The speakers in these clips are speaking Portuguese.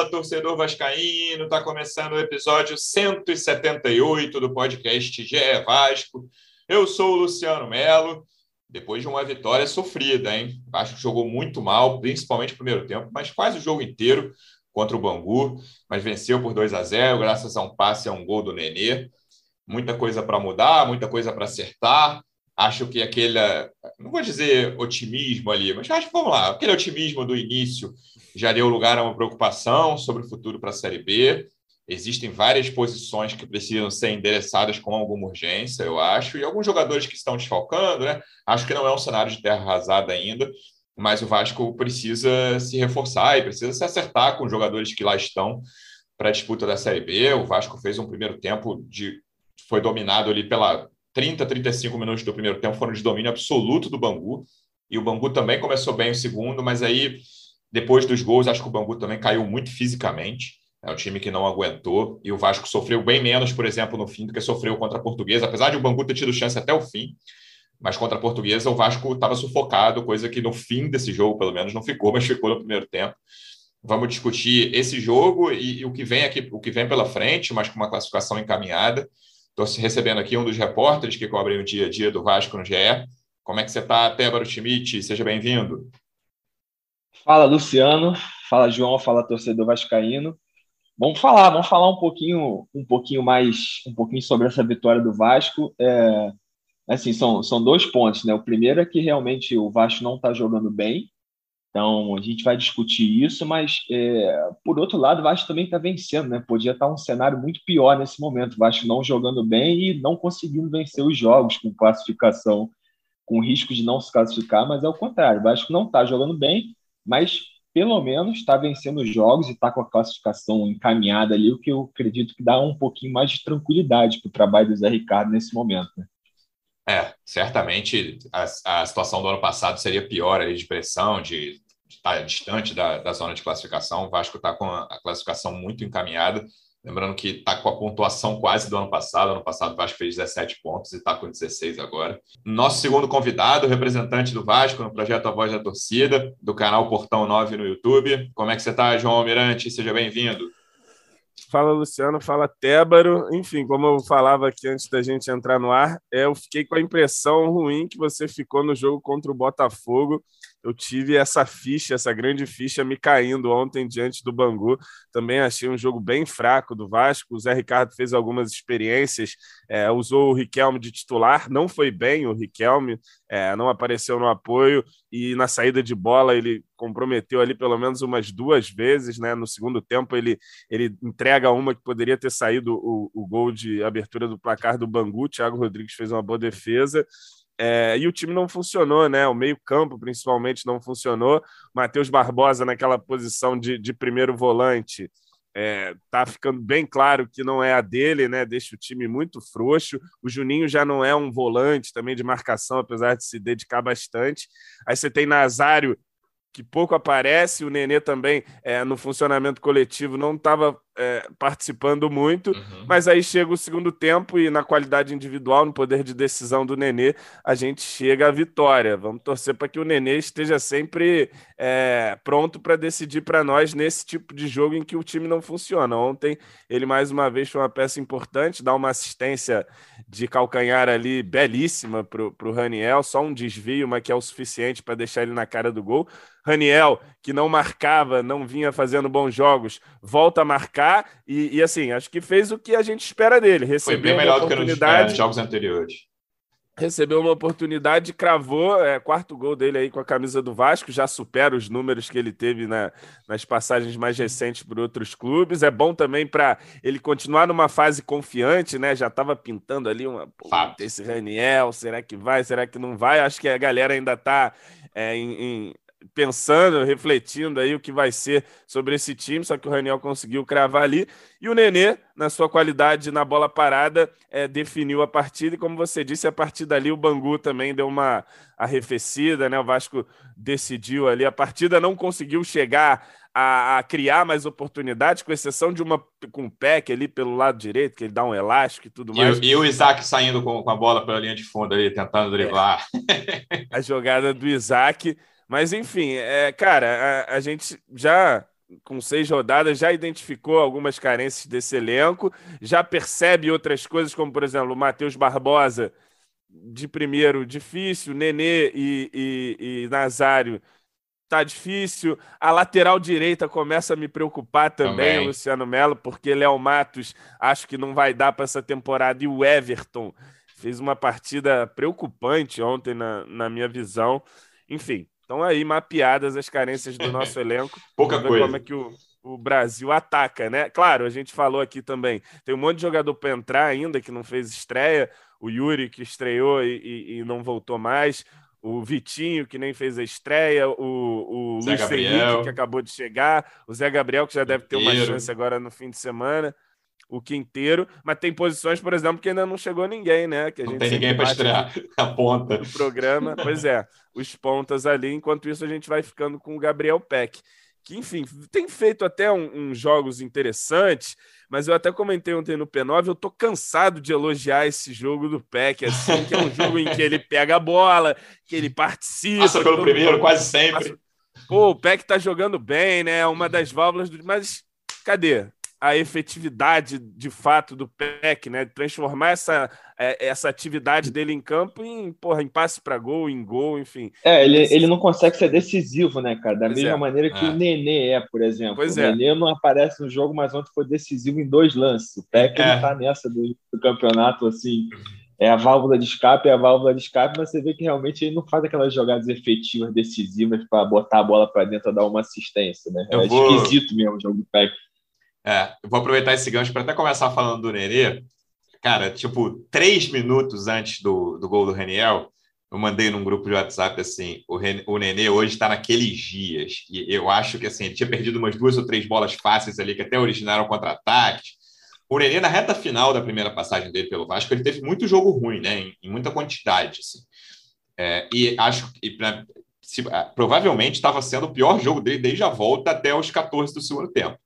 Fala, torcedor vascaíno! Está começando o episódio 178 do podcast GE Vasco. Eu sou o Luciano Melo. Depois de uma vitória sofrida, hein? Vasco jogou muito mal, principalmente no primeiro tempo, mas quase o jogo inteiro contra o Bangu, mas venceu por 2 a 0 graças a um passe a um gol do Nenê. Muita coisa para mudar, muita coisa para acertar acho que aquele, não vou dizer otimismo ali, mas acho que vamos lá, aquele otimismo do início já deu lugar a uma preocupação sobre o futuro para a Série B. Existem várias posições que precisam ser endereçadas com alguma urgência, eu acho, e alguns jogadores que estão desfalcando, né? Acho que não é um cenário de terra arrasada ainda, mas o Vasco precisa se reforçar e precisa se acertar com os jogadores que lá estão para a disputa da Série B. O Vasco fez um primeiro tempo de foi dominado ali pela 30, 35 minutos do primeiro tempo foram de domínio absoluto do Bangu. E o Bangu também começou bem o segundo, mas aí, depois dos gols, acho que o Bangu também caiu muito fisicamente. É um time que não aguentou. E o Vasco sofreu bem menos, por exemplo, no fim, do que sofreu contra a Portuguesa, apesar de o Bangu ter tido chance até o fim. Mas contra a Portuguesa, o Vasco estava sufocado, coisa que no fim desse jogo, pelo menos, não ficou, mas ficou no primeiro tempo. Vamos discutir esse jogo e, e o que vem aqui, o que vem pela frente, mas com uma classificação encaminhada. Estou recebendo aqui um dos repórteres que cobrem o dia a dia do Vasco no GE. Como é que você está, Tébaro Schmidt? Seja bem-vindo. Fala, Luciano. Fala, João. Fala, torcedor vascaíno. Vamos falar, vamos falar um pouquinho, um pouquinho mais, um pouquinho sobre essa vitória do Vasco. É, assim, são, são dois pontos, né? O primeiro é que realmente o Vasco não está jogando bem, então, a gente vai discutir isso, mas, é, por outro lado, o Vasco também está vencendo, né? Podia estar tá um cenário muito pior nesse momento. O Vasco não jogando bem e não conseguindo vencer os jogos com classificação, com risco de não se classificar, mas é o contrário. O Vasco não está jogando bem, mas pelo menos está vencendo os jogos e está com a classificação encaminhada ali, o que eu acredito que dá um pouquinho mais de tranquilidade para o trabalho do Zé Ricardo nesse momento. Né? É, certamente a, a situação do ano passado seria pior ali de pressão, de, estar distante da, da zona de classificação. O Vasco está com a, a, classificação muito encaminhada. Lembrando que está com a pontuação quase do ano passado. Ano passado o Vasco fez 17 pontos e está com 16 agora. Nosso segundo convidado, representante do Vasco no projeto A Voz da Torcida, do canal Portão 9 no YouTube. Como é que você está, João Almirante? Seja bem-vindo. Fala Luciano, fala Tébaro. Enfim, como eu falava aqui antes da gente entrar no ar, é, eu fiquei com a impressão ruim que você ficou no jogo contra o Botafogo eu tive essa ficha, essa grande ficha me caindo ontem diante do Bangu. Também achei um jogo bem fraco do Vasco. O Zé Ricardo fez algumas experiências, é, usou o Riquelme de titular, não foi bem o Riquelme, é, não apareceu no apoio e na saída de bola ele comprometeu ali pelo menos umas duas vezes, né? No segundo tempo ele, ele entrega uma que poderia ter saído o, o gol de abertura do placar do Bangu. Thiago Rodrigues fez uma boa defesa. É, e o time não funcionou, né? O meio-campo, principalmente, não funcionou. Matheus Barbosa, naquela posição de, de primeiro volante, é, tá ficando bem claro que não é a dele, né? Deixa o time muito frouxo. O Juninho já não é um volante também de marcação, apesar de se dedicar bastante. Aí você tem Nazário, que pouco aparece, o Nenê também é, no funcionamento coletivo não estava é, participando muito, uhum. mas aí chega o segundo tempo e na qualidade individual, no poder de decisão do Nenê, a gente chega à vitória. Vamos torcer para que o Nenê esteja sempre é, pronto para decidir para nós nesse tipo de jogo em que o time não funciona. Ontem ele mais uma vez foi uma peça importante, dá uma assistência de calcanhar ali belíssima para o Raniel, só um desvio, mas que é o suficiente para deixar ele na cara do gol. Raniel, que não marcava, não vinha fazendo bons jogos, volta a marcar e, e assim, acho que fez o que a gente espera dele. Recebeu Foi bem melhor do que nos é, jogos anteriores. Recebeu uma oportunidade, cravou, é, quarto gol dele aí com a camisa do Vasco, já supera os números que ele teve na, nas passagens mais recentes por outros clubes. É bom também para ele continuar numa fase confiante, né? Já estava pintando ali uma. esse Raniel, será que vai? Será que não vai? Acho que a galera ainda está é, em, em, pensando, refletindo aí o que vai ser sobre esse time, só que o Raniel conseguiu cravar ali. E o Nenê, na sua qualidade na bola parada, é, definiu a partida. E como você disse, a partir dali o Bangu também deu uma arrefecida, né? O Vasco decidiu ali. A partida não conseguiu chegar a, a, criar mais oportunidades, com exceção de uma com o Peck ali pelo lado direito, que ele dá um elástico e tudo mais. E, e o Isaac saindo com, com, a bola pela linha de fundo ali, tentando driblar. É. a jogada do Isaac. Mas, enfim, é, cara, a, a, gente já com seis rodadas, já identificou algumas carências desse elenco, já percebe outras coisas, como, por exemplo, o Matheus Barbosa, de primeiro, difícil, Nenê e, e, e Nazário tá difícil. A lateral direita começa a me preocupar também, também. Luciano Melo, porque Léo Matos acho que não vai dar para essa temporada. E o Everton fez uma partida preocupante ontem, na, na minha visão. Enfim, estão aí mapeadas as carências do nosso elenco. Pouca coisa. Como é que o, o Brasil ataca, né? Claro, a gente falou aqui também. Tem um monte de jogador para entrar ainda que não fez estreia. O Yuri, que estreou e, e, e não voltou mais o Vitinho, que nem fez a estreia, o, o Luiz Henrique, que acabou de chegar, o Zé Gabriel, que já deve ter uma chance agora no fim de semana, o Quinteiro, mas tem posições, por exemplo, que ainda não chegou ninguém, né? Que a não gente tem ninguém para estrear a ponta. do programa. Pois é, os pontas ali, enquanto isso a gente vai ficando com o Gabriel Peck que, enfim, tem feito até uns um, um jogos interessantes, mas eu até comentei ontem no P9, eu tô cansado de elogiar esse jogo do PEC, assim, que é um jogo em que ele pega a bola, que ele participa. Passa pelo primeiro, mundo, quase sempre. Passa... Pô, o PEC tá jogando bem, né? Uma das válvulas do. Mas cadê? A efetividade de fato do PEC, né? Transformar essa, é, essa atividade dele em campo em, porra, em passe para gol, em gol, enfim. É, ele, ele não consegue ser decisivo, né, cara? Da pois mesma é. maneira que é. o Nenê é, por exemplo. Pois o é. Nenê não aparece no jogo, mas ontem foi decisivo em dois lances. O PEC é. ele tá nessa do, do campeonato, assim. É a válvula de escape, é a válvula de escape, mas você vê que realmente ele não faz aquelas jogadas efetivas, decisivas para botar a bola para dentro e dar uma assistência, né? Eu é vou... esquisito mesmo o jogo do PEC. É, vou aproveitar esse gancho para até começar falando do Nenê. Cara, tipo, três minutos antes do, do gol do Reniel, eu mandei num grupo de WhatsApp assim: o, Ren, o Nenê hoje está naqueles dias. E eu acho que assim, ele tinha perdido umas duas ou três bolas fáceis ali que até originaram contra-ataques. O Nenê, na reta final da primeira passagem dele pelo Vasco, ele teve muito jogo ruim, né? Em, em muita quantidade. Assim. É, e acho que provavelmente estava sendo o pior jogo dele desde a volta até os 14 do segundo tempo.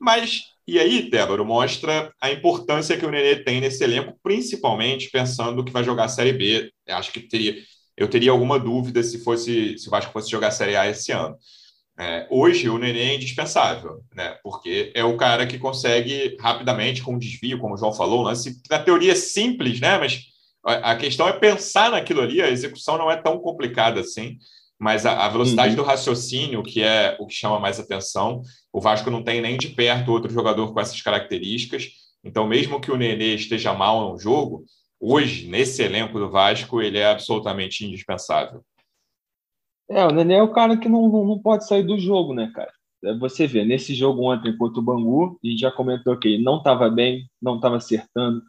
Mas, e aí, Débora, mostra a importância que o Nenê tem nesse elenco, principalmente pensando que vai jogar a Série B. Acho que teria, eu teria alguma dúvida se fosse se o Vasco fosse jogar a Série A esse ano. É, hoje o Nenê é indispensável, né? Porque é o cara que consegue rapidamente, com um desvio, como o João falou, na teoria é simples, né? Mas a questão é pensar naquilo ali, a execução não é tão complicada assim mas a, a velocidade uhum. do raciocínio, que é o que chama mais atenção, o Vasco não tem nem de perto outro jogador com essas características. Então, mesmo que o Nenê esteja mal no jogo, hoje, nesse elenco do Vasco, ele é absolutamente indispensável. É, o Nenê é o cara que não, não, não pode sair do jogo, né, cara? É, você vê, nesse jogo ontem contra o Bangu, e já comentou que ele não estava bem, não estava acertando,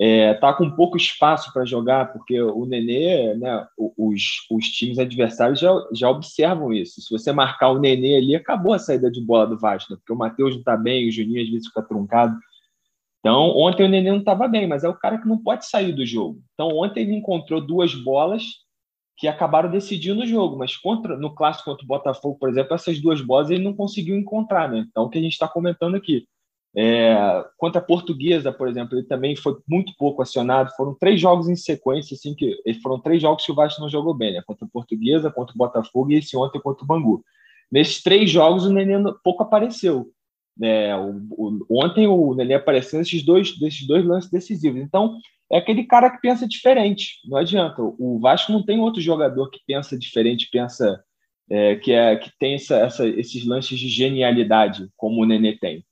é, tá com pouco espaço para jogar, porque o Nenê, né, os, os times adversários já, já observam isso. Se você marcar o Nenê ali, acabou a saída de bola do Vasco, né? porque o Matheus não está bem, o Juninho às vezes fica truncado. Então, ontem o Nenê não estava bem, mas é o cara que não pode sair do jogo. Então, ontem ele encontrou duas bolas que acabaram decidindo o jogo, mas contra, no clássico contra o Botafogo, por exemplo, essas duas bolas ele não conseguiu encontrar, né? Então, o que a gente está comentando aqui é, contra a Portuguesa, por exemplo, ele também foi muito pouco acionado. Foram três jogos em sequência, assim, que foram três jogos que o Vasco não jogou bem, né? Contra a Portuguesa, contra o Botafogo e esse ontem contra o Bangu. Nesses três jogos, o Nenê pouco apareceu. É, o, o, ontem o Nenê apareceu nesses dois, desses dois lances decisivos. Então, é aquele cara que pensa diferente. Não adianta. O Vasco não tem outro jogador que pensa diferente, pensa é, que, é, que tem essa, essa, esses lances de genialidade, como o Nenê tem.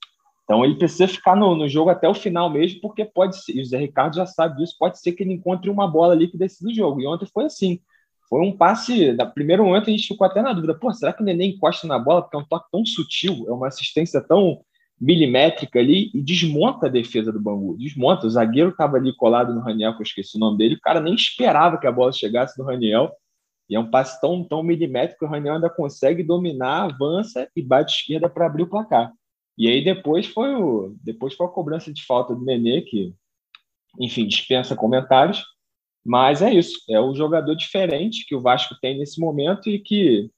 Então ele precisa ficar no, no, jogo até o final mesmo, porque pode ser, e o Zé Ricardo já sabe disso, pode ser que ele encontre uma bola ali que decida o jogo. E ontem foi assim. Foi um passe, da primeiro momento a gente ficou até na dúvida, pô, será que o Neném encosta na bola? Porque é um toque tão sutil, é uma assistência tão milimétrica ali e desmonta a defesa do Bangu, desmonta. O zagueiro estava ali colado no Raniel, que eu esqueci o nome dele, o cara nem esperava que a bola chegasse no Raniel. E é um passe tão, tão milimétrico que o Raniel ainda consegue dominar, avança e bate esquerda para abrir o placar. E aí depois foi o depois foi a cobrança de falta do Nenê, que, enfim, dispensa comentários. Mas é isso, é o jogador diferente que o Vasco tem nesse momento e que,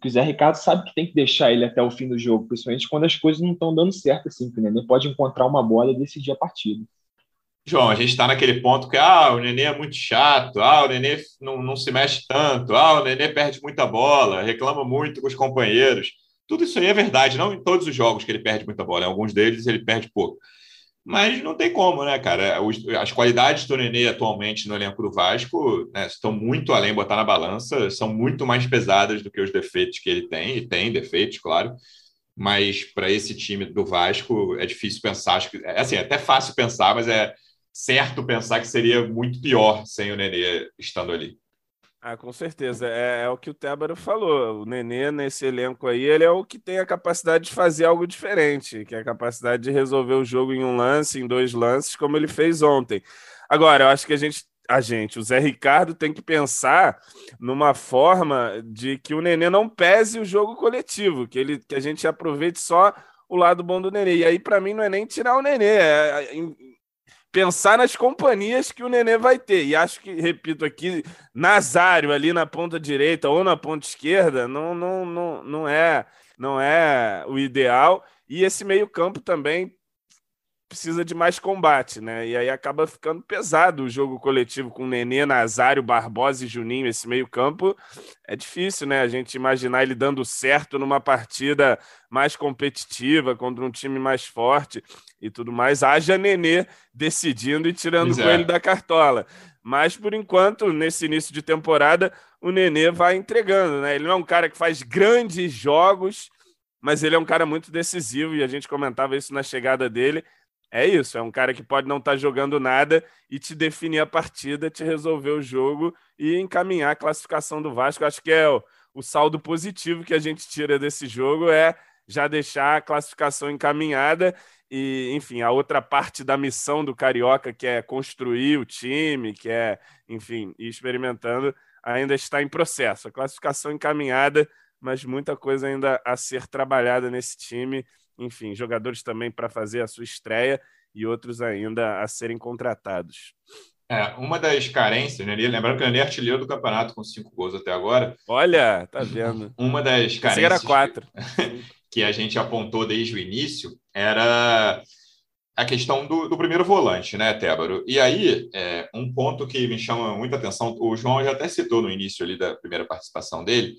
que o Zé Ricardo sabe que tem que deixar ele até o fim do jogo, principalmente quando as coisas não estão dando certo, assim, que o Nenê pode encontrar uma bola e decidir a partida. João, a gente está naquele ponto que ah, o Nenê é muito chato, ah, o Nenê não, não se mexe tanto, ah, o Nenê perde muita bola, reclama muito com os companheiros. Tudo isso aí é verdade, não em todos os jogos que ele perde muita bola, em alguns deles ele perde pouco. Mas não tem como, né, cara? As qualidades do Nenê atualmente no elenco do Vasco né, estão muito além, botar na balança, são muito mais pesadas do que os defeitos que ele tem, e tem defeitos, claro. Mas para esse time do Vasco é difícil pensar. Acho que, é assim, é até fácil pensar, mas é certo pensar que seria muito pior sem o Nenê estando ali. Ah, com certeza. É, é, o que o Tébaro falou. O Nenê, nesse elenco aí, ele é o que tem a capacidade de fazer algo diferente, que é a capacidade de resolver o jogo em um lance, em dois lances, como ele fez ontem. Agora, eu acho que a gente, a gente, o Zé Ricardo, tem que pensar numa forma de que o Nenê não pese o jogo coletivo, que, ele, que a gente aproveite só o lado bom do Nenê. E aí, para mim, não é nem tirar o Nenê, é, é pensar nas companhias que o Nenê vai ter. E acho que, repito aqui, Nazário ali na ponta direita ou na ponta esquerda não, não, não, não, é, não é o ideal. E esse meio-campo também precisa de mais combate, né? E aí acaba ficando pesado o jogo coletivo com Nenê, Nazário, Barbosa e Juninho, esse meio-campo. É difícil, né? A gente imaginar ele dando certo numa partida mais competitiva, contra um time mais forte e tudo mais. Haja Nenê decidindo e tirando o coelho da cartola. Mas, por enquanto, nesse início de temporada, o Nenê vai entregando, né? Ele não é um cara que faz grandes jogos, mas ele é um cara muito decisivo e a gente comentava isso na chegada dele é isso, é um cara que pode não estar tá jogando nada e te definir a partida, te resolver o jogo e encaminhar a classificação do Vasco. Acho que é o, o saldo positivo que a gente tira desse jogo é já deixar a classificação encaminhada e, enfim, a outra parte da missão do Carioca, que é construir o time, que é, enfim, ir experimentando, ainda está em processo. A classificação encaminhada, mas muita coisa ainda a ser trabalhada nesse time enfim, jogadores também para fazer a sua estreia e outros ainda a serem contratados. É, uma das carências, né? lembrando que ele é artilheiro do campeonato com cinco gols até agora. Olha, tá vendo. Uma das carências era quatro. que a gente apontou desde o início era a questão do, do primeiro volante, né, Tébaro? E aí, é, um ponto que me chama muita atenção, o João já até citou no início ali da primeira participação dele,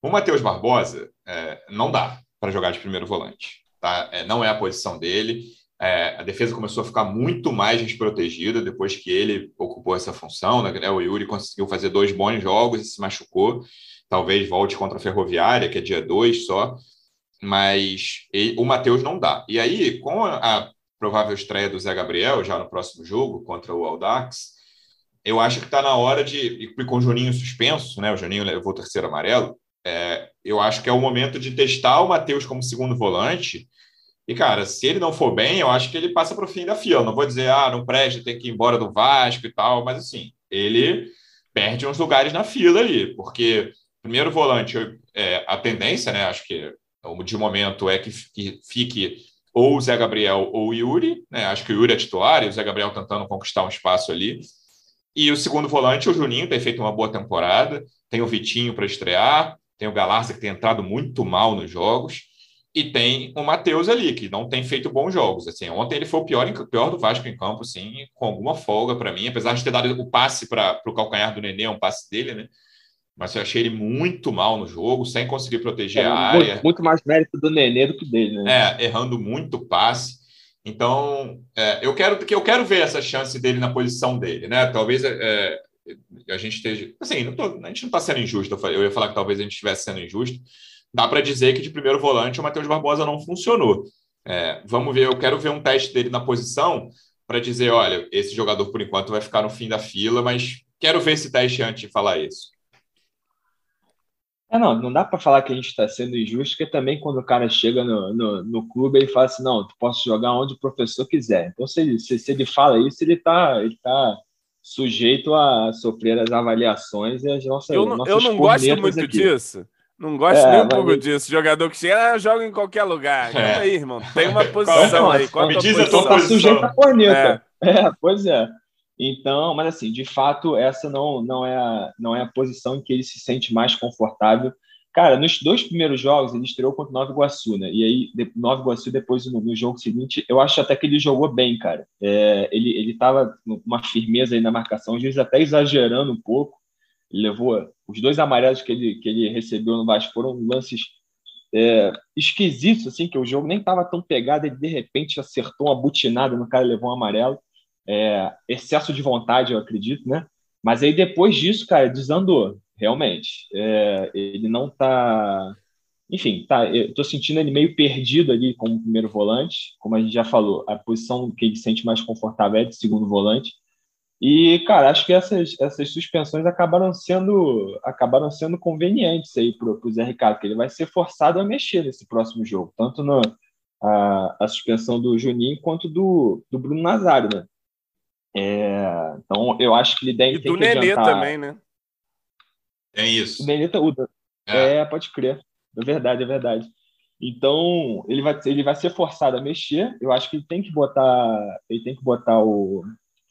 o Matheus Barbosa é, não dá para jogar de primeiro volante tá? É, não é a posição dele. É, a defesa começou a ficar muito mais desprotegida depois que ele ocupou essa função. Né? O Yuri conseguiu fazer dois bons jogos e se machucou. Talvez volte contra a Ferroviária, que é dia 2 só. Mas ele, o Matheus não dá. E aí, com a provável estreia do Zé Gabriel, já no próximo jogo, contra o Aldax, eu acho que está na hora de. E com o Juninho suspenso, né? O Juninho levou o terceiro amarelo. É, eu acho que é o momento de testar o Matheus como segundo volante. E, cara, se ele não for bem, eu acho que ele passa para o fim da fila. não vou dizer, ah, não presta, tem que ir embora do Vasco e tal, mas assim, ele perde uns lugares na fila ali, porque primeiro volante, é, a tendência, né? Acho que de momento é que, que fique ou o Zé Gabriel ou o Yuri, né? Acho que o Yuri é titular e o Zé Gabriel tentando conquistar um espaço ali. E o segundo volante, o Juninho, tem feito uma boa temporada, tem o Vitinho para estrear, tem o Galarza, que tem entrado muito mal nos jogos, e tem o Matheus ali, que não tem feito bons jogos. Assim, ontem ele foi o pior, pior do Vasco em campo, assim, com alguma folga para mim, apesar de ter dado o passe para o calcanhar do Nenê, um passe dele, né? Mas eu achei ele muito mal no jogo, sem conseguir proteger é, a área. Muito, muito, mais mérito do Nenê do que dele, né? É, errando muito passe. Então, é, eu quero que eu quero ver essa chance dele na posição dele, né? Talvez é, a gente esteja. Assim, tô, a gente não está sendo injusto. Eu ia falar que talvez a gente estivesse sendo injusto. Dá para dizer que de primeiro volante o Matheus Barbosa não funcionou. É, vamos ver, eu quero ver um teste dele na posição para dizer: olha, esse jogador por enquanto vai ficar no fim da fila, mas quero ver esse teste antes de falar isso. É, não, não dá para falar que a gente está sendo injusto, porque também quando o cara chega no, no, no, clube, ele fala assim: não, tu posso jogar onde o professor quiser. Então, se se, se ele fala isso, ele está ele tá sujeito a sofrer as avaliações e as nossas. Eu não, eu não gosto muito aqui. disso. Não gosto é, nem um pouco disso. Jogador que chega, ah, joga em qualquer lugar. É. aí, irmão. Tem uma posição aí. Qual Me diz a tua posição. sujeito a corneta. É. é. pois é. Então, mas assim, de fato, essa não, não, é a, não é a posição em que ele se sente mais confortável Cara, nos dois primeiros jogos ele estreou contra o Nova Iguaçu, né? E aí, Nova Iguaçu, depois no, no, jogo seguinte, eu acho até que ele jogou bem, cara. É, ele, ele tava com uma firmeza aí na marcação, às vezes até exagerando um pouco. Ele levou os dois amarelos que ele, que ele recebeu no Vasco foram lances é, esquisitos, assim, que o jogo nem estava tão pegado, ele de repente acertou uma butinada no cara levou um amarelo. É, excesso de vontade, eu acredito, né? Mas aí depois disso, cara, desandou, realmente. É, ele não tá. Enfim, tá, eu tô sentindo ele meio perdido ali como primeiro volante, como a gente já falou, a posição que ele sente mais confortável é de segundo volante. E, cara, acho que essas, essas suspensões acabaram sendo acabaram sendo convenientes aí para o Zé Ricardo, que ele vai ser forçado a mexer nesse próximo jogo, tanto na a, a suspensão do Juninho quanto do, do Bruno Nazário, né? É, então, eu acho que ele deve e do Nenê adiantar... também, né? É isso. O Nenê, tá, o, é. é, pode crer. É verdade, é verdade. Então, ele vai, ele vai ser forçado a mexer. Eu acho que ele tem que botar, ele tem que botar o,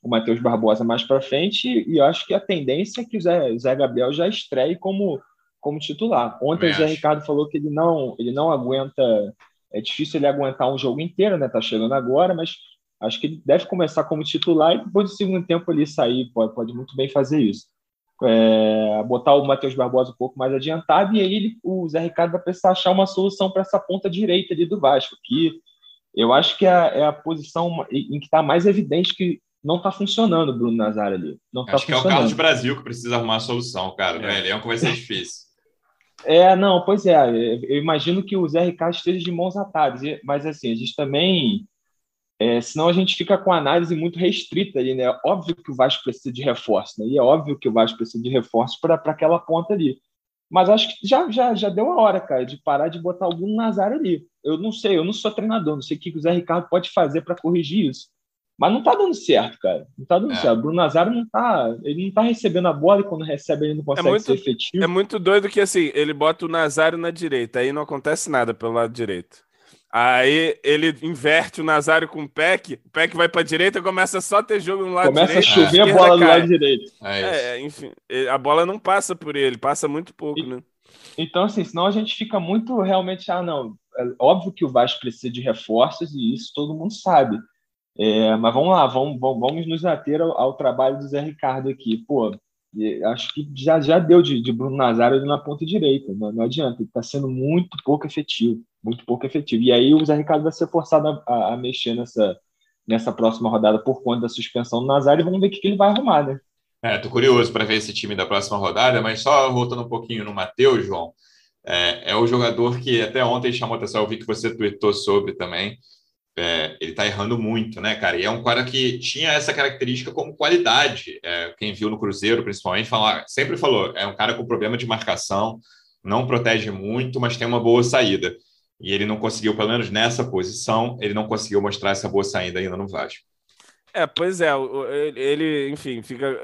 o Matheus Barbosa mais para frente, e eu acho que a tendência é que o Zé, o Zé Gabriel já estreie como, como titular. Ontem o Zé Ricardo falou que ele não, ele não aguenta, é difícil ele aguentar um jogo inteiro, né? Tá chegando agora, mas acho que ele deve começar como titular e depois do segundo tempo ele sair, pode, pode muito bem fazer isso. É, botar o Matheus Barbosa um pouco mais adiantado, e aí ele, o Zé Ricardo vai precisar achar uma solução para essa ponta direita ali do Vasco, que eu acho que é, é a posição em que está mais evidente que não está funcionando o Bruno Nazário ali. Não tá Acho que é o Carlos Brasil que precisa arrumar a solução, cara. É. Né? Elenco vai ser difícil. É, não, pois é. Eu imagino que o Zé Ricardo esteja de mãos atadas, mas assim, a gente também. É, senão a gente fica com a análise muito restrita ali, né? Óbvio que o Vasco precisa de reforço, né? E é óbvio que o Vasco precisa de reforço para aquela ponta ali. Mas acho que já, já, já deu a hora, cara, de parar de botar algum Nazário ali. Eu não sei, eu não sou treinador, não sei o que o Zé Ricardo pode fazer para corrigir isso. Mas não tá dando certo, cara. Não tá dando é. certo. O Bruno Nazário não tá. Ele não tá recebendo a bola e quando recebe ele não consegue é muito, ser efetivo. É muito doido que assim, ele bota o Nazário na direita, aí não acontece nada pelo lado direito. Aí ele inverte o Nazário com o Peck, o Peck vai para direita, começa só a ter jogo no lado começa direito. Começa a chover a bola cai. do lado direito. É, é, enfim, a bola não passa por ele, passa muito pouco, e, né? Então, assim, senão a gente fica muito realmente, ah, não, é óbvio que o Vasco precisa de reforços e isso todo mundo sabe. É, mas vamos lá, vamos, vamos nos ater ao, ao, trabalho do Zé Ricardo aqui. Pô, acho que já, já deu de, de Bruno Nazário na ponta direita, não, não adianta, ele está sendo muito pouco efetivo, muito pouco efetivo. E aí o Zé Ricardo vai ser forçado a, a, a mexer nessa, nessa próxima rodada por conta da suspensão do Nazário e vamos ver o que, que ele vai arrumar, né? É, tô curioso para ver esse time da próxima rodada, mas só voltando um pouquinho no Matheus, João, é, é o jogador que até ontem chamou atenção, eu vi que você tweetou sobre também, é, ele está errando muito, né, cara? E é um cara que tinha essa característica como qualidade. É, quem viu no Cruzeiro, principalmente, fala, sempre falou: é um cara com problema de marcação, não protege muito, mas tem uma boa saída. E ele não conseguiu, pelo menos nessa posição, ele não conseguiu mostrar essa boa saída ainda no Vasco. É, pois é, ele, enfim, fica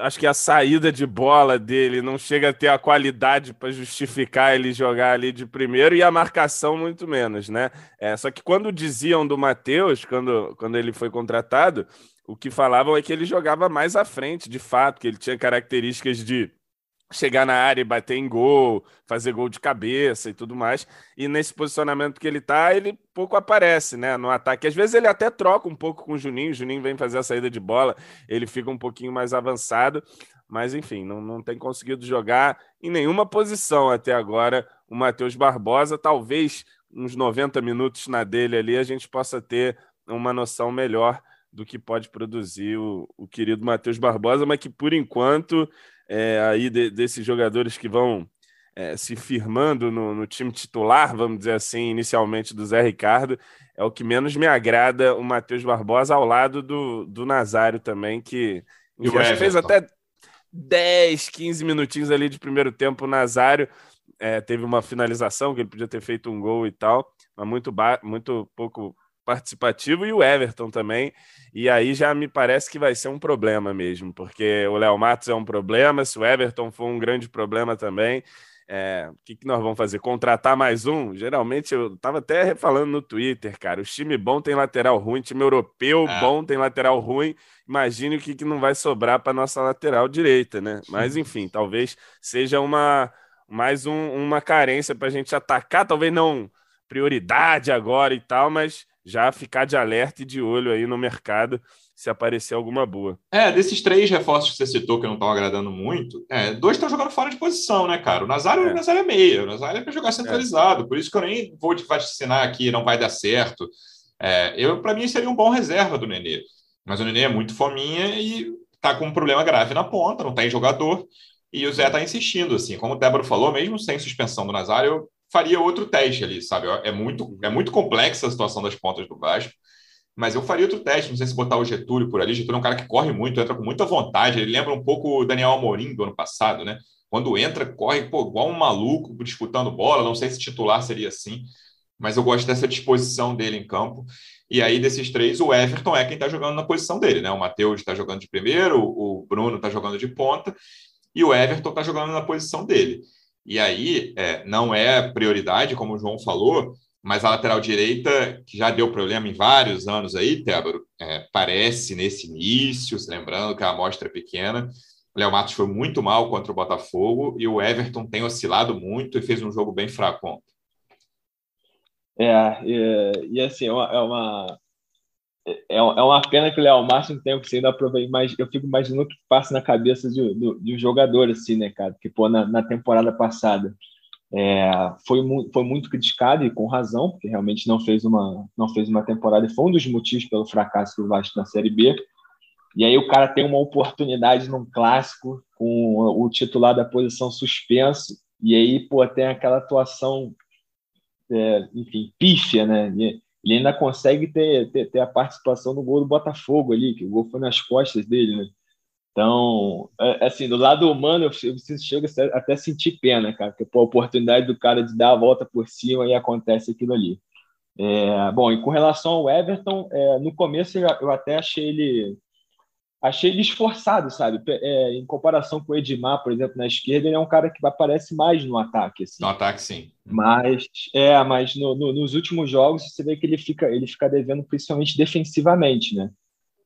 acho que a saída de bola dele não chega a ter a qualidade para justificar ele jogar ali de primeiro e a marcação muito menos, né? É, só que quando diziam do Matheus, quando, quando ele foi contratado, o que falavam é que ele jogava mais à frente, de fato, que ele tinha características de chegar na área e bater em gol, fazer gol de cabeça e tudo mais. E nesse posicionamento que ele tá, ele pouco aparece, né, no ataque. Às vezes ele até troca um pouco com o Juninho, o Juninho vem fazer a saída de bola, ele fica um pouquinho mais avançado, mas enfim, não, não tem conseguido jogar em nenhuma posição até agora o Matheus Barbosa. Talvez uns 90 minutos na dele ali a gente possa ter uma noção melhor do que pode produzir o, o querido Matheus Barbosa, mas que por enquanto é, aí de, desses jogadores que vão é, se firmando no, no, time titular, vamos dizer assim, inicialmente do Zé Ricardo, é o que menos me agrada o Matheus Barbosa ao lado do, do Nazário também, que enfim, fez até 10, 15 minutinhos ali de primeiro tempo. O Nazário é, teve uma finalização que ele podia ter feito um gol e tal, mas muito, muito pouco participativo e o Everton também. E aí já me parece que vai ser um problema mesmo, porque o Léo Matos é um problema, se o Everton for um grande problema também. É, o que, que, nós vamos fazer? Contratar mais um? Geralmente, eu estava até falando no Twitter, cara. O time bom tem lateral ruim, time europeu é. bom tem lateral ruim. Imagine o que, que não vai sobrar para nossa lateral direita, né? Mas enfim, talvez seja uma mais um, uma carência para a gente atacar, talvez não prioridade agora e tal, mas já ficar de alerta e de olho aí no mercado, se aparecer alguma boa. É, desses três reforços que você citou que não estão agradando muito, é, dois estão jogando fora de posição, né, cara? O Nazário, é. o Nazário é meia, o Nazário é para jogar centralizado, é. por isso que eu nem vou te vaticinar aqui, não vai dar certo. É, eu, para mim, seria um bom reserva do Nenê. Mas o Nenê é muito fominha e tá com um problema grave na ponta, não tem jogador. E o Zé tá insistindo, assim, como o Débora falou, mesmo sem suspensão do Nazário, eu faria outro teste ali, sabe? É muito, é muito complexa a situação das pontas do Vasco. Mas eu faria outro teste, não sei se botar o Getúlio por ali. Getúlio é um cara que corre muito, entra com muita vontade. Ele lembra um pouco o Daniel Amorim do ano passado, né? Quando entra, corre pô, igual um maluco disputando bola. Não sei se titular seria assim, mas eu gosto dessa disposição dele em campo. E aí, desses três, o Everton é quem está jogando na posição dele, né? O Matheus está jogando de primeiro, o Bruno está jogando de ponta, e o Everton está jogando na posição dele. E aí, é, não é prioridade, como o João falou, mas a lateral direita, que já deu problema em vários anos aí, Tébaro, é, parece nesse início, lembrando que a amostra é pequena. O Léo Matos foi muito mal contra o Botafogo e o Everton tem oscilado muito e fez um jogo bem fraco É, e, e assim, é uma, é uma, é uma pena que o Léo Márcio não tenha conseguido aproveitar, mas eu fico imaginando o que passa na cabeça de, de, de um jogador assim, né, cara? Que, pô, na, na temporada passada é, foi, mu foi muito criticado e com razão, porque realmente não fez uma, não fez uma temporada e foi um dos motivos pelo fracasso do Vasco na Série B. E aí o cara tem uma oportunidade num clássico com o titular da posição suspenso e aí pô, tem aquela atuação, é, enfim, pífia, né? E ele ainda consegue ter, ter, ter, a participação no gol do Botafogo ali, que o gol foi nas costas dele, né? Então, é, assim, do lado humano, eu, eu chego até a sentir pena, cara, porque pô, a oportunidade do cara de dar a volta por cima e acontece aquilo ali. É, bom, e com relação ao Everton, é, no começo eu, eu, até achei ele achei ele esforçado, sabe? É, em comparação com o Edmar, por exemplo, na esquerda, ele é um cara que aparece mais no ataque. Assim. No ataque, sim. Mas, é, mas no, no, nos últimos jogos você vê que ele fica, ele fica devendo principalmente defensivamente, né?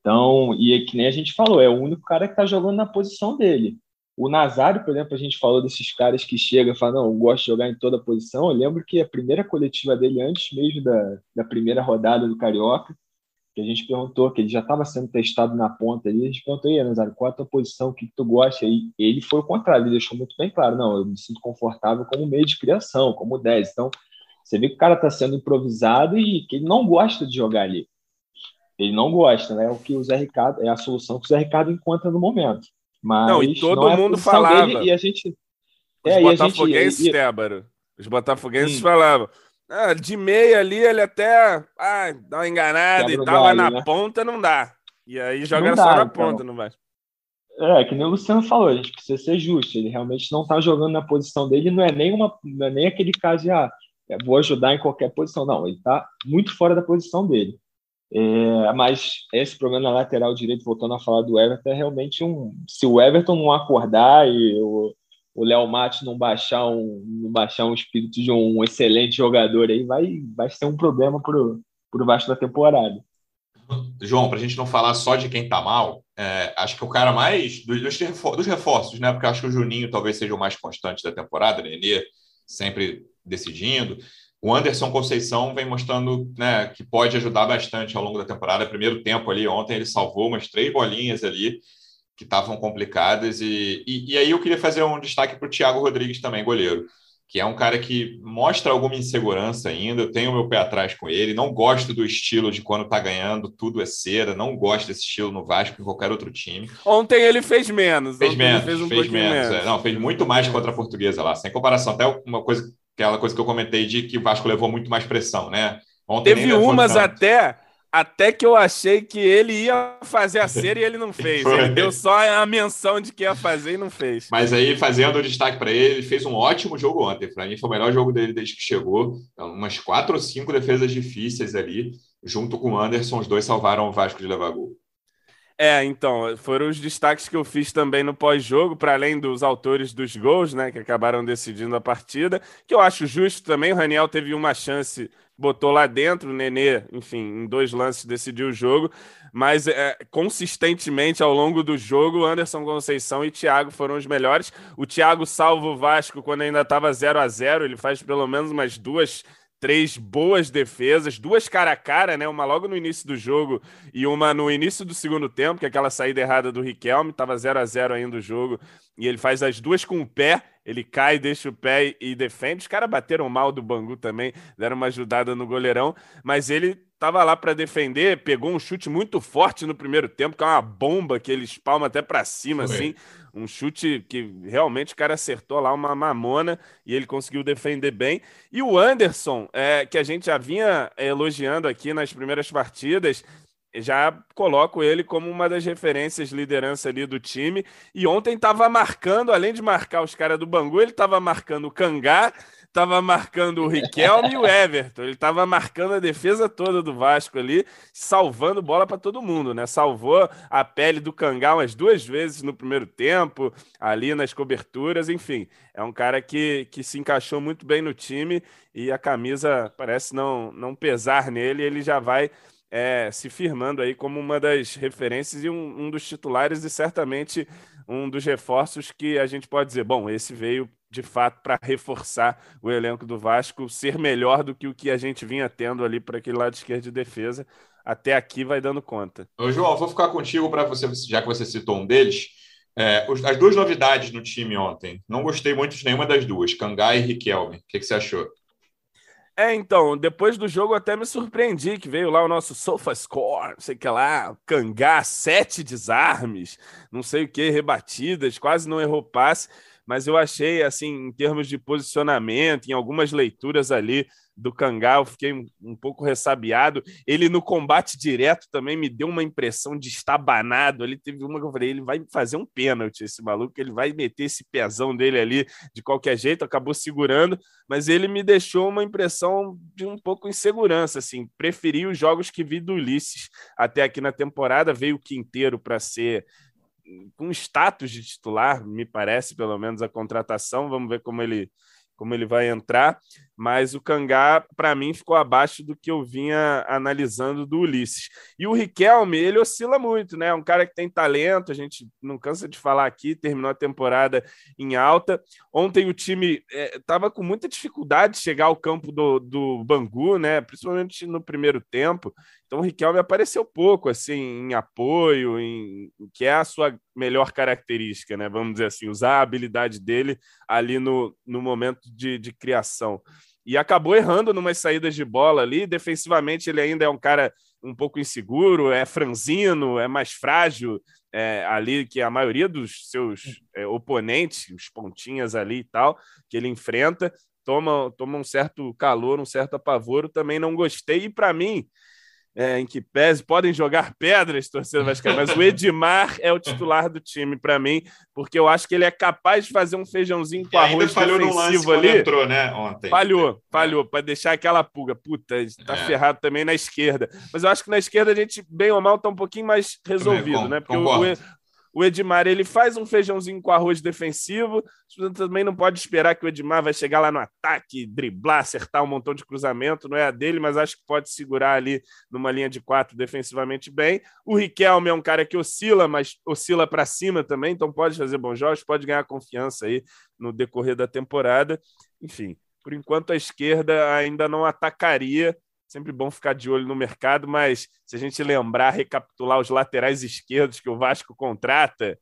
Então, e é que nem a gente falou, é o único cara que está jogando na posição dele. O Nazário, por exemplo, a gente falou desses caras que chegam e falam, não, eu gosto de jogar em toda posição. Eu lembro que a primeira coletiva dele, antes mesmo da, da primeira rodada do Carioca, que a gente perguntou, que ele já estava sendo testado na ponta ali, a gente perguntou, e Nazário, qual é a tua posição, o que, que tu gosta? E ele foi o contrário, ele deixou muito bem claro, não, eu me sinto confortável como meio de criação, como 10. Então, você vê que o cara está sendo improvisado e que ele não gosta de jogar ali. Ele não gosta, né? É o que o Zé Ricardo é a solução que o Zé Ricardo encontra no momento. Mas não, e todo não é mundo falava. Dele, e a gente os é, botafoguenses, gente, Tébaro. Os botafoguenses hum. falavam. Ah, de meia ali, ele até ah, dá uma enganada Quebra e tal, mas na né? ponta não dá. E aí joga dá, só na então. ponta, não vai. É, que nem o Luciano falou, a gente precisa ser justo. Ele realmente não está jogando na posição dele, não é nem, uma, não é nem aquele caso de ah, vou ajudar em qualquer posição. Não, ele está muito fora da posição dele. É, mas esse problema na lateral direito, voltando a falar do Everton, é realmente um. Se o Everton não acordar e o, o Léo Matos não baixar um, não baixar um espírito de um excelente jogador aí, vai, vai ser um problema para o Vasco da temporada. João, para a gente não falar só de quem está mal, é, acho que o cara mais dos, dos, reforços, né? Porque acho que o Juninho talvez seja o mais constante da temporada, Nenê sempre decidindo. O Anderson Conceição vem mostrando né, que pode ajudar bastante ao longo da temporada. Primeiro tempo ali, ontem ele salvou umas três bolinhas ali que estavam complicadas. E, e, e, aí eu queria fazer um destaque para o Thiago Rodrigues também, goleiro, que é um cara que mostra alguma insegurança ainda. Eu tenho meu pé atrás com ele. Não gosto do estilo de quando está ganhando, tudo é cera. Não gosto desse estilo no Vasco, em qualquer outro time. Ontem ele fez menos. Fez menos, fez, um fez menos. menos. É, não, fez muito mais contra a portuguesa lá. Sem comparação, até uma coisa aquela coisa que eu comentei de que o Vasco levou muito mais pressão, né? Ontem Teve umas até até que eu achei que ele ia fazer a cera e ele não fez. Ele deu só a menção de que ia fazer e não fez. Mas aí, fazendo o destaque para ele, ele fez um ótimo jogo ontem. Para mim, foi o melhor jogo dele desde que chegou. Então, umas quatro ou cinco defesas difíceis ali. Junto com o Anderson, os dois salvaram o Vasco de levar gol. É, então, foram os destaques que eu fiz também no pós-jogo, para além dos autores dos gols, né, que acabaram decidindo a partida, que eu acho justo também. O Raniel teve uma chance, botou lá dentro, o Nenê, enfim, em dois lances decidiu o jogo, mas é, consistentemente ao longo do jogo, Anderson Conceição e Thiago foram os melhores. O Thiago salva o Vasco quando ainda estava 0 a 0 ele faz pelo menos umas duas três boas defesas, duas cara a cara, né? Uma logo no início do jogo e uma no início do segundo tempo, que é aquela saída errada do Riquelme, tava 0 a 0 ainda o jogo, e ele faz as duas com o pé, ele cai, deixa o pé e defende. Os caras bateram mal do Bangu também, deram uma ajudada no goleirão, mas ele estava lá para defender, pegou um chute muito forte no primeiro tempo, que é uma bomba que ele espalma até para cima, Foi. assim. Um chute que realmente o cara acertou lá uma mamona e ele conseguiu defender bem. E o Anderson, é, que a gente já vinha elogiando aqui nas primeiras partidas, já coloco ele como uma das referências liderança ali do time. E ontem estava marcando, além de marcar os caras do Bangu, ele estava marcando o Cangá estava marcando o Riquelme e o Everton. Ele estava marcando a defesa toda do Vasco ali, salvando bola para todo mundo, né? Salvou a pele do Cangá umas duas vezes no primeiro tempo, ali nas coberturas, enfim. É um cara que, que se encaixou muito bem no time e a camisa parece não, não pesar nele, ele já vai é, se firmando aí como uma das referências e um, um dos titulares e certamente um dos reforços que a gente pode dizer, bom, esse veio de fato, para reforçar o elenco do Vasco, ser melhor do que o que a gente vinha tendo ali para aquele lado esquerdo de defesa. Até aqui vai dando conta. Ô, João, vou ficar contigo para você, já que você citou um deles. É, as duas novidades no time ontem. Não gostei muito de nenhuma das duas, Cangá e Riquelme. O que, que você achou? É, então, depois do jogo até me surpreendi que veio lá o nosso Sofa Score, não sei o que lá, Cangá, sete desarmes, não sei o que, rebatidas, quase não errou passe mas eu achei, assim, em termos de posicionamento, em algumas leituras ali do Cangá, eu fiquei um, um, pouco ressabiado. Ele no combate direto também me deu uma impressão de estabanado. Ele teve uma que eu falei, ele vai fazer um pênalti, esse maluco, ele vai meter esse pezão dele ali de qualquer jeito, acabou segurando, mas ele me deixou uma impressão de um pouco insegurança, assim. Preferi os jogos que vi do Ulisses até aqui na temporada, veio o Quinteiro para ser com status de titular, me parece, pelo menos, a contratação. Vamos ver como ele, como ele vai entrar mas o Cangá, para mim, ficou abaixo do que eu vinha analisando do Ulisses. E o Riquelme, ele oscila muito, né? É um cara que tem talento, a gente não cansa de falar aqui, terminou a temporada em alta. Ontem o time estava é, com muita dificuldade de chegar ao campo do, do Bangu, né? Principalmente no primeiro tempo. Então o Riquelme apareceu pouco, assim, em apoio, em que é a sua melhor característica, né? Vamos dizer assim, usar a habilidade dele ali no, no momento de, de criação e acabou errando numas saídas de bola ali. Defensivamente, ele ainda é um cara um pouco inseguro, é franzino, é mais frágil é, ali que a maioria dos seus é, oponentes, os pontinhas ali e tal, que ele enfrenta. Toma, toma um certo calor, um certo apavoro, também não gostei. E para mim, é, em que pese, podem jogar pedras, torcedor Vascaíno, mas o Edmar é o titular do time para mim, porque eu acho que ele é capaz de fazer um feijãozinho com arroz falhou defensivo ali. entrou, né, ontem. Falhou, falhou, é. para deixar aquela pulga. Puta, está é. ferrado também na esquerda. Mas eu acho que na esquerda a gente, bem ou mal, está um pouquinho mais resolvido, né? Porque o, o Edmar ele faz um feijãozinho com arroz defensivo. Também não pode esperar que o Edmar vai chegar lá no ataque, driblar, acertar um montão de cruzamento. Não é a dele, mas acho que pode segurar ali numa linha de quatro defensivamente bem. O Riquelme é um cara que oscila, mas oscila para cima também, então pode fazer bons jogos, pode ganhar confiança aí no decorrer da temporada. Enfim, por enquanto a esquerda ainda não atacaria Sempre bom ficar de olho no mercado, mas se a gente lembrar, recapitular os laterais esquerdos que o Vasco contrata,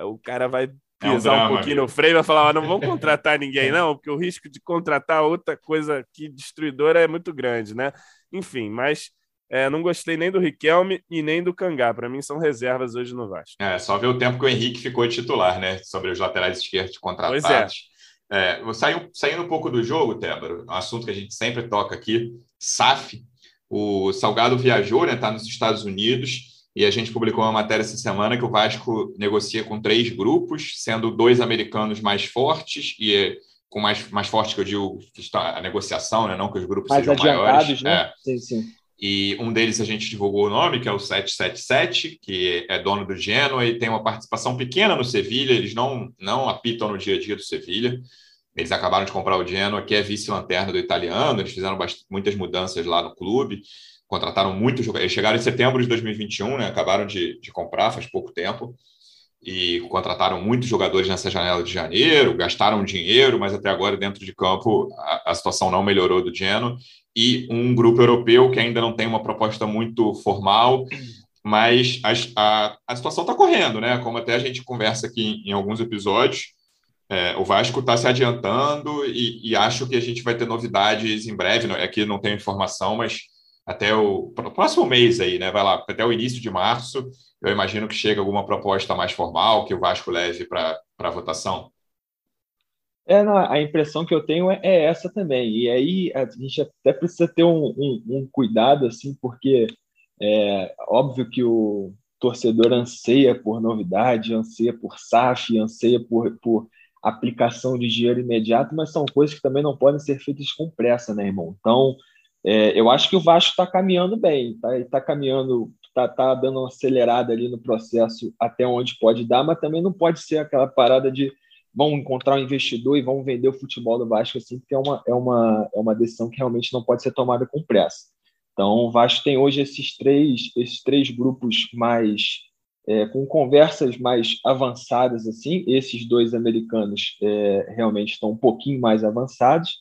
o cara vai pisar é um, drama, um pouquinho amigo. no freio e vai falar: ah, não vamos contratar ninguém, não, porque o risco de contratar outra coisa que destruidora é muito grande, né? Enfim, mas é, não gostei nem do Riquelme e nem do Cangá. Para mim, são reservas hoje no Vasco. É, só ver o tempo que o Henrique ficou titular, né? Sobre os laterais esquerdos contratados. Pois é. É, saindo, saindo um pouco do jogo, Tébaro, um assunto que a gente sempre toca aqui, SAF. O Salgado viajou, está né, tá nos Estados Unidos, e a gente publicou uma matéria essa semana que o Vasco negocia com três grupos, sendo dois americanos mais fortes, e com mais, mais forte que eu digo a negociação, né, não que os grupos mais sejam maiores. Né? É. Sim, sim. E um deles a gente divulgou o nome, que é o 777, que é dono do Genoa e tem uma participação pequena no Sevilha, eles não, não apitam no dia a dia do Sevilha. Eles acabaram de comprar o Genoa, que é vice-lanterna do italiano. Eles fizeram muitas mudanças lá no clube, contrataram muitos jogadores. Eles chegaram em setembro de 2021, né? acabaram de, de comprar faz pouco tempo. E contrataram muitos jogadores nessa janela de janeiro, gastaram dinheiro, mas até agora dentro de campo a, a situação não melhorou do Genoa e um grupo europeu que ainda não tem uma proposta muito formal, mas a, a, a situação está correndo, né? Como até a gente conversa aqui em, em alguns episódios, é, o Vasco está se adiantando e, e, acho que a gente vai ter novidades em breve. Aqui não tenho informação, mas até o próximo mês aí, né? Vai lá, até o início de março, eu imagino que chega alguma proposta mais formal que o Vasco leve para votação. É, não, a impressão que eu tenho é, é, essa também. E aí a gente até precisa ter um, um, um cuidado, assim, porque é óbvio que o torcedor anseia por novidade, anseia por SAF, anseia por, por aplicação de dinheiro imediato, mas são coisas que também não podem ser feitas com pressa, né, irmão? Então, é, eu acho que o Vasco está caminhando bem, está tá caminhando, está tá dando uma acelerada ali no processo até onde pode dar, mas também não pode ser aquela parada de vão encontrar um investidor e vão vender o futebol do Vasco assim, porque é uma, é uma, é uma decisão que realmente não pode ser tomada com pressa. Então, o Vasco tem hoje esses três, esses três grupos mais é, com conversas mais avançadas assim. Esses dois americanos é, realmente estão um pouquinho mais avançados.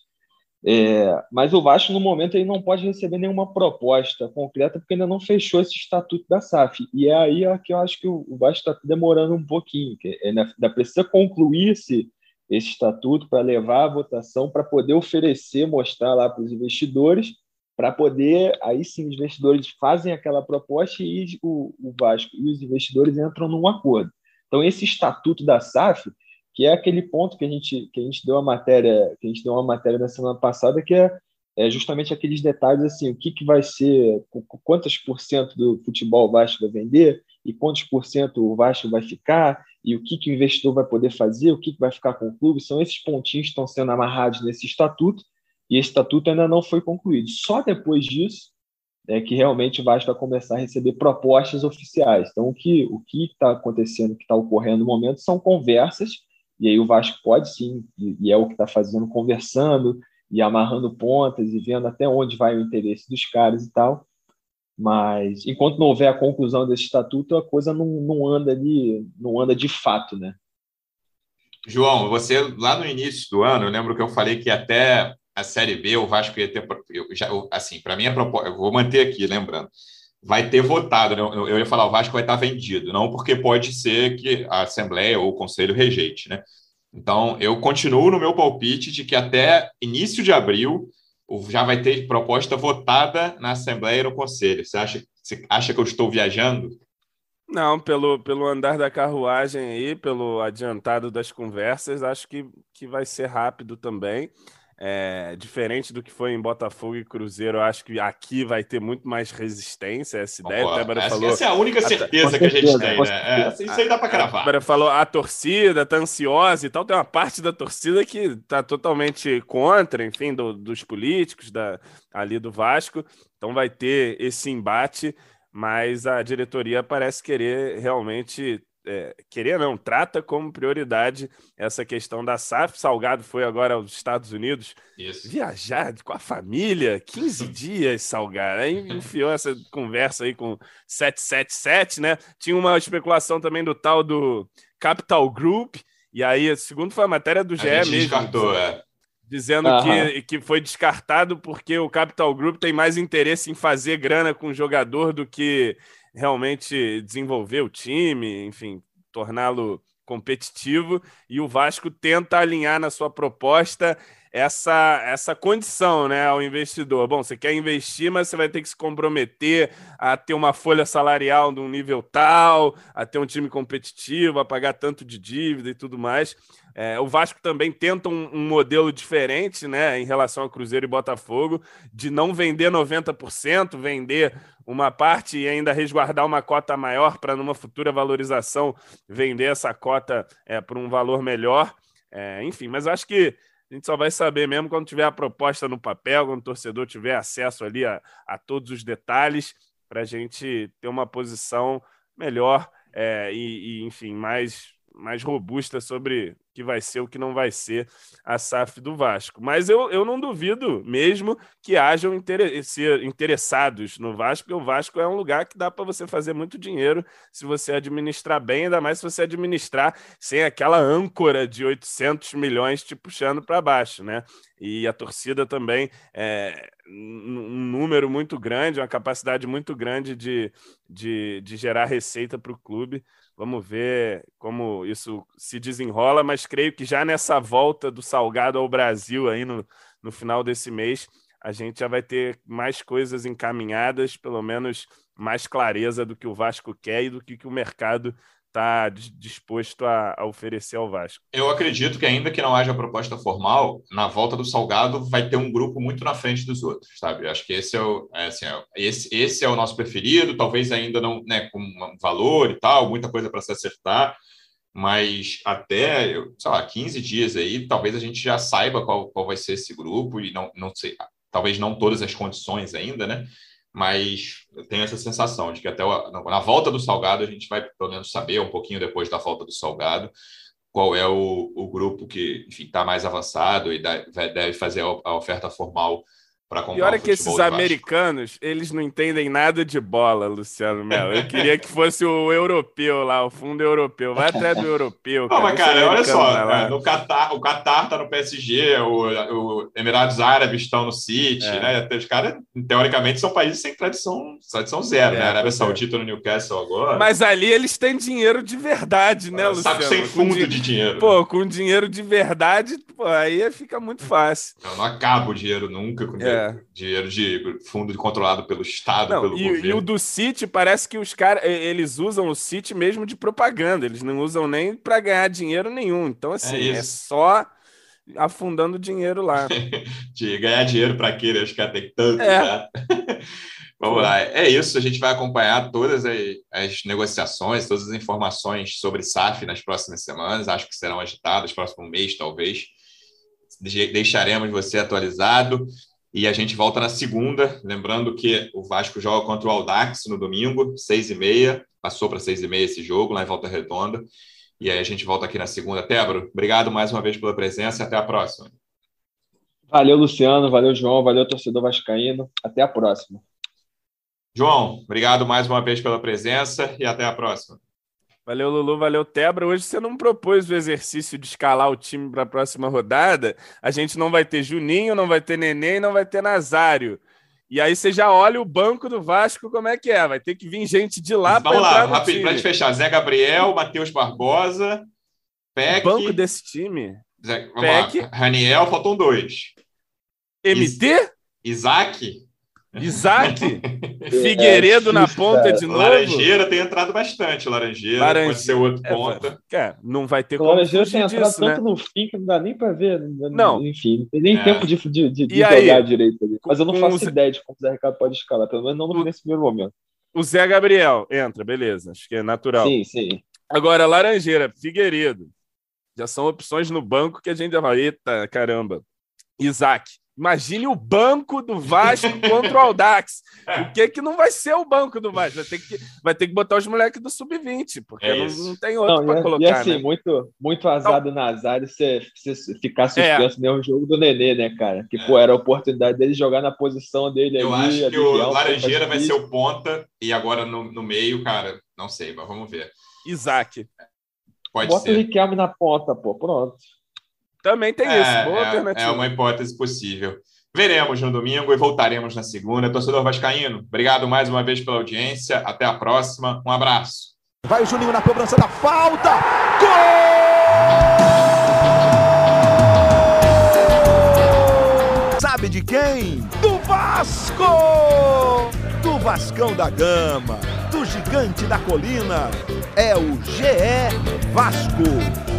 É, mas o Vasco, no momento, ele não pode receber nenhuma proposta concreta porque ainda não fechou esse estatuto da SAF. E é aí que eu acho que o Vasco está demorando um pouquinho. Que é, né, ainda precisa concluir esse, esse estatuto para levar a votação, para poder oferecer, mostrar lá para os investidores, para poder, aí sim, os investidores fazem aquela proposta e o, o Vasco e os investidores entram num acordo. Então, esse estatuto da SAF que é aquele ponto que a gente que a gente deu a matéria que a gente deu uma matéria na semana passada que é, é justamente aqueles detalhes assim o que que vai ser quantos por cento do futebol o Vasco vai vender e quantos por cento o Vasco vai ficar e o que que o investidor vai poder fazer o que que vai ficar com o clube são esses pontinhos que estão sendo amarrados nesse estatuto e esse estatuto ainda não foi concluído só depois disso é que realmente o Vasco vai começar a receber propostas oficiais. Então, o que o que está acontecendo, o que está ocorrendo no momento, são conversas e aí o Vasco pode sim, e, é o que está fazendo, conversando e amarrando pontas e vendo até onde vai o interesse dos caras e tal. Mas enquanto não houver a conclusão desse estatuto, a coisa não, não anda de, não anda de fato, né? João, você lá no início do ano, eu lembro que eu falei que até a Série B o Vasco ia ter, eu, já, assim, para mim a proposta, eu vou manter aqui, lembrando, vai ter votado. Né? Eu ia falar, o Vasco vai estar vendido, não porque pode ser que a Assembleia ou o Conselho rejeite, né? Então, eu continuo no meu palpite de que até início de abril já vai ter proposta votada na Assembleia e no Conselho. Você acha, você acha que eu estou viajando? Não, pelo, pelo andar da carruagem aí, pelo adiantado das conversas, acho que, que vai ser rápido também. É, diferente do que foi em Botafogo e Cruzeiro, eu acho que aqui vai ter muito mais resistência. Essa ideia, oh, essa, falou. Essa é a única certeza a, que a gente tem, né? É, isso aí dá para cravar. A falou a torcida tá ansiosa e tal. Tem uma parte da torcida que tá totalmente contra, enfim, do, dos políticos da, ali do Vasco. Então vai ter esse embate, mas a diretoria parece querer realmente é, querer não, trata como prioridade essa questão da SAF. Salgado foi agora aos Estados Unidos Isso. viajar com a família, 15 dias, Salgado. Aí enfiou essa conversa aí com 777, né? Tinha uma especulação também do tal do Capital Group, e aí, segundo foi a matéria do GE mesmo. Descartou, é. Dizendo que, que foi descartado porque o Capital Group tem mais interesse em fazer grana com o jogador do que realmente desenvolver o time, enfim, torná-lo competitivo e o Vasco tenta alinhar na sua proposta essa, essa condição né, ao investidor. Bom, você quer investir, mas você vai ter que se comprometer a ter uma folha salarial de um nível tal, a ter um time competitivo, a pagar tanto de dívida e tudo mais. É, o Vasco também tenta um, um, modelo diferente né, em relação ao Cruzeiro e Botafogo, de não vender 90%, vender uma parte e ainda resguardar uma cota maior para, numa futura valorização, vender essa cota é, por um valor melhor. É, enfim, mas acho que a gente só vai saber mesmo quando tiver a proposta no papel, quando o torcedor tiver acesso ali a, a todos os detalhes, para a gente ter uma posição melhor é, e, e, enfim, mais mais robusta sobre o que vai ser o que não vai ser a SAF do Vasco. Mas eu, eu não duvido mesmo que hajam interessados no Vasco, porque o Vasco é um lugar que dá para você fazer muito dinheiro se você administrar bem, ainda mais se você administrar sem aquela âncora de 800 milhões te puxando para baixo, né? E a torcida também é um número muito grande, uma capacidade muito grande de, de, de gerar receita para o clube. Vamos ver como isso se desenrola, mas creio que já nessa volta do Salgado ao Brasil aí no, no final desse mês, a gente já vai ter mais coisas encaminhadas, pelo menos mais clareza do que o Vasco quer e do que, que o mercado está disposto a, a, oferecer ao Vasco. Eu acredito que ainda que não haja proposta formal, na volta do Salgado vai ter um grupo muito na frente dos outros, sabe? Acho que esse é o, é, assim, é, esse, esse é o nosso preferido, talvez ainda não, né, com valor e tal, muita coisa para se acertar, mas até, sei lá, 15 dias aí, talvez a gente já saiba qual, qual vai ser esse grupo e não, não sei, talvez não todas as condições ainda, né? Mas eu tenho essa sensação de que até na volta do Salgado a gente vai pelo menos saber um pouquinho depois da volta do Salgado qual é o, o grupo que está mais avançado e deve fazer a oferta formal para comprar. E olha que esses americanos, eles não entendem nada de bola, Luciano Melo. Eu queria que fosse o europeu lá, o fundo europeu. Vai atrás do europeu. Cara. Não, mas, cara, olha só, né? no Qatar, o Qatar tá no PSG, o, o Emirados Árabes estão no City, é. né? Os caras, teoricamente, são países sem tradição, tradição zero, né? é, né? Arábia é. Saudita no Newcastle agora. Mas ali eles têm dinheiro de verdade, né, Luciano? Sabe sem fundo de, de dinheiro. Pô, com dinheiro de verdade, pô, aí fica muito fácil. Eu não acabo o dinheiro nunca com dinheiro é. Dinheiro de fundo controlado pelo Estado, não, pelo e, governo. E o do City parece que os caras eles usam o City mesmo de propaganda, eles não usam nem para ganhar dinheiro nenhum. Então, assim, é, é só afundando dinheiro lá. de ganhar dinheiro para quê? Acho que tem tanto é. já. Vamos lá, é isso. A gente vai acompanhar todas as, as, negociações, todas as informações sobre SAF nas próximas semanas. Acho que serão agitadas, próximo mês, talvez. Deixaremos você atualizado. E a gente volta na segunda, lembrando que o Vasco joga contra o Aldax no domingo, seis e meia. Passou para seis e meia esse jogo, lá em Volta Redonda. E aí a gente volta aqui na segunda. Tébaro, obrigado mais uma vez pela presença e até a próxima. Valeu, Luciano. Valeu, João. Valeu, torcedor vascaíno. Até a próxima. João, obrigado mais uma vez pela presença e até a próxima. Valeu, Lulu, valeu, Tebra. Hoje você não propôs o exercício de escalar o time para a próxima rodada. A gente não vai ter Juninho, não vai ter Neném, não vai ter Nazário. E aí você já olha o banco do Vasco como é que é. Vai ter que vir gente de lá para entrar lá, rápido, para fechar. Zé Gabriel, Matheus Barbosa, Peck... O banco desse time? Zé, vamos Peck. lá. Raniel, faltam dois. MT? Isaac? Isaac? Figueiredo é, na ponta cara. de novo? Laranjeira tem entrado bastante. Laranjeira, Laranjeira. pode ser outro é, ponta. É, não vai ter como Laranjeira tem entrado disso, tanto né? no fim que não dá nem para ver. Não. Enfim, não tem nem é. tempo de, de, de, de jogar direito ali. Mas eu não faço ideia de como o Zé Ricardo pode escalar, pelo menos não nesse primeiro momento. O Zé Gabriel entra, beleza. Acho que é natural. Sim, sim. Agora, Laranjeira, Figueiredo. Já são opções no banco que a gente já fala, eita, caramba. Isaac. Imagine o banco do Vasco contra o Aldax. O que que não vai ser o banco do Vasco? Vai ter que, vai ter que botar os moleques do sub-20, porque é não, não, tem outro para colocar. E assim, né? muito, muito azar do Nazário você, você ficar suspenso é. no jogo do Nenê, né, cara? Que, é. pô, era a oportunidade dele jogar na posição dele Eu ali. acho que o Laranjeira vai ser o ponta e agora no, no meio, cara, não sei, mas vamos ver. Isaac. Pode Bota ser. o Riquelme na ponta, pô, pronto. Também tem é, isso, boa é, alternativa. É uma hipótese possível. Veremos no domingo e voltaremos na segunda. Torcedor Vascaíno, obrigado mais uma vez pela audiência. Até a próxima. Um abraço. Vai o Juninho na cobrança da falta. Gol! Sabe de quem? Do Vasco! Do Vascão da Gama, do Gigante da Colina. É o GE Vasco.